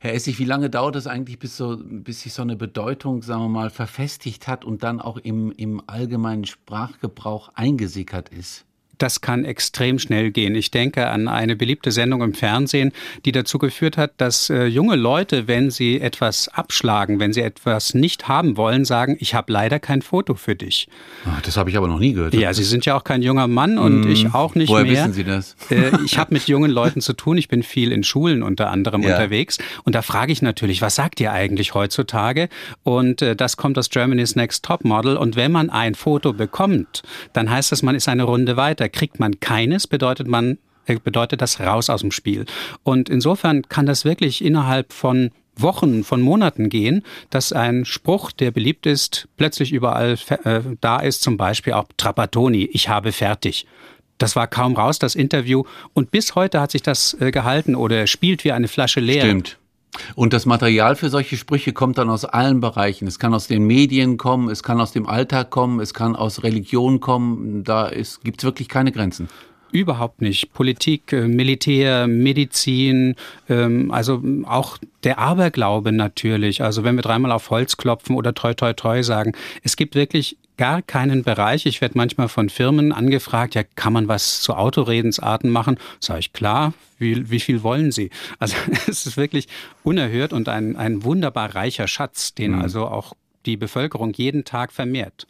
Herr Essig, wie lange dauert es eigentlich, bis, so, bis sich so eine Bedeutung, sagen wir mal, verfestigt hat und dann auch im, im allgemeinen Sprachgebrauch eingesickert ist? Das kann extrem schnell gehen. Ich denke an eine beliebte Sendung im Fernsehen, die dazu geführt hat, dass äh, junge Leute, wenn sie etwas abschlagen, wenn sie etwas nicht haben wollen, sagen, ich habe leider kein Foto für dich. Ach, das habe ich aber noch nie gehört. Ja, Sie sind ja auch kein junger Mann und mmh. ich auch nicht Woher mehr. Woher wissen Sie das? Äh, ich habe mit jungen Leuten zu tun. Ich bin viel in Schulen unter anderem ja. unterwegs und da frage ich natürlich, was sagt ihr eigentlich heutzutage? Und äh, das kommt aus Germany's Next Top Model und wenn man ein Foto bekommt, dann heißt das, man ist eine Runde weiter kriegt man keines, bedeutet man äh, bedeutet das raus aus dem Spiel. Und insofern kann das wirklich innerhalb von Wochen, von Monaten gehen, dass ein Spruch, der beliebt ist, plötzlich überall äh, da ist, zum Beispiel auch Trapattoni, ich habe fertig. Das war kaum raus, das Interview. Und bis heute hat sich das äh, gehalten oder spielt wie eine Flasche leer. Stimmt. Und das Material für solche Sprüche kommt dann aus allen Bereichen. Es kann aus den Medien kommen, es kann aus dem Alltag kommen, es kann aus Religion kommen. Da gibt es wirklich keine Grenzen. Überhaupt nicht. Politik, äh, Militär, Medizin, ähm, also auch der Aberglaube natürlich. Also wenn wir dreimal auf Holz klopfen oder treu, treu, treu sagen. Es gibt wirklich gar keinen Bereich. Ich werde manchmal von Firmen angefragt, ja, kann man was zu Autoredensarten machen? Sage ich, klar, wie, wie viel wollen Sie? Also es ist wirklich unerhört und ein, ein wunderbar reicher Schatz, den mhm. also auch die Bevölkerung jeden Tag vermehrt.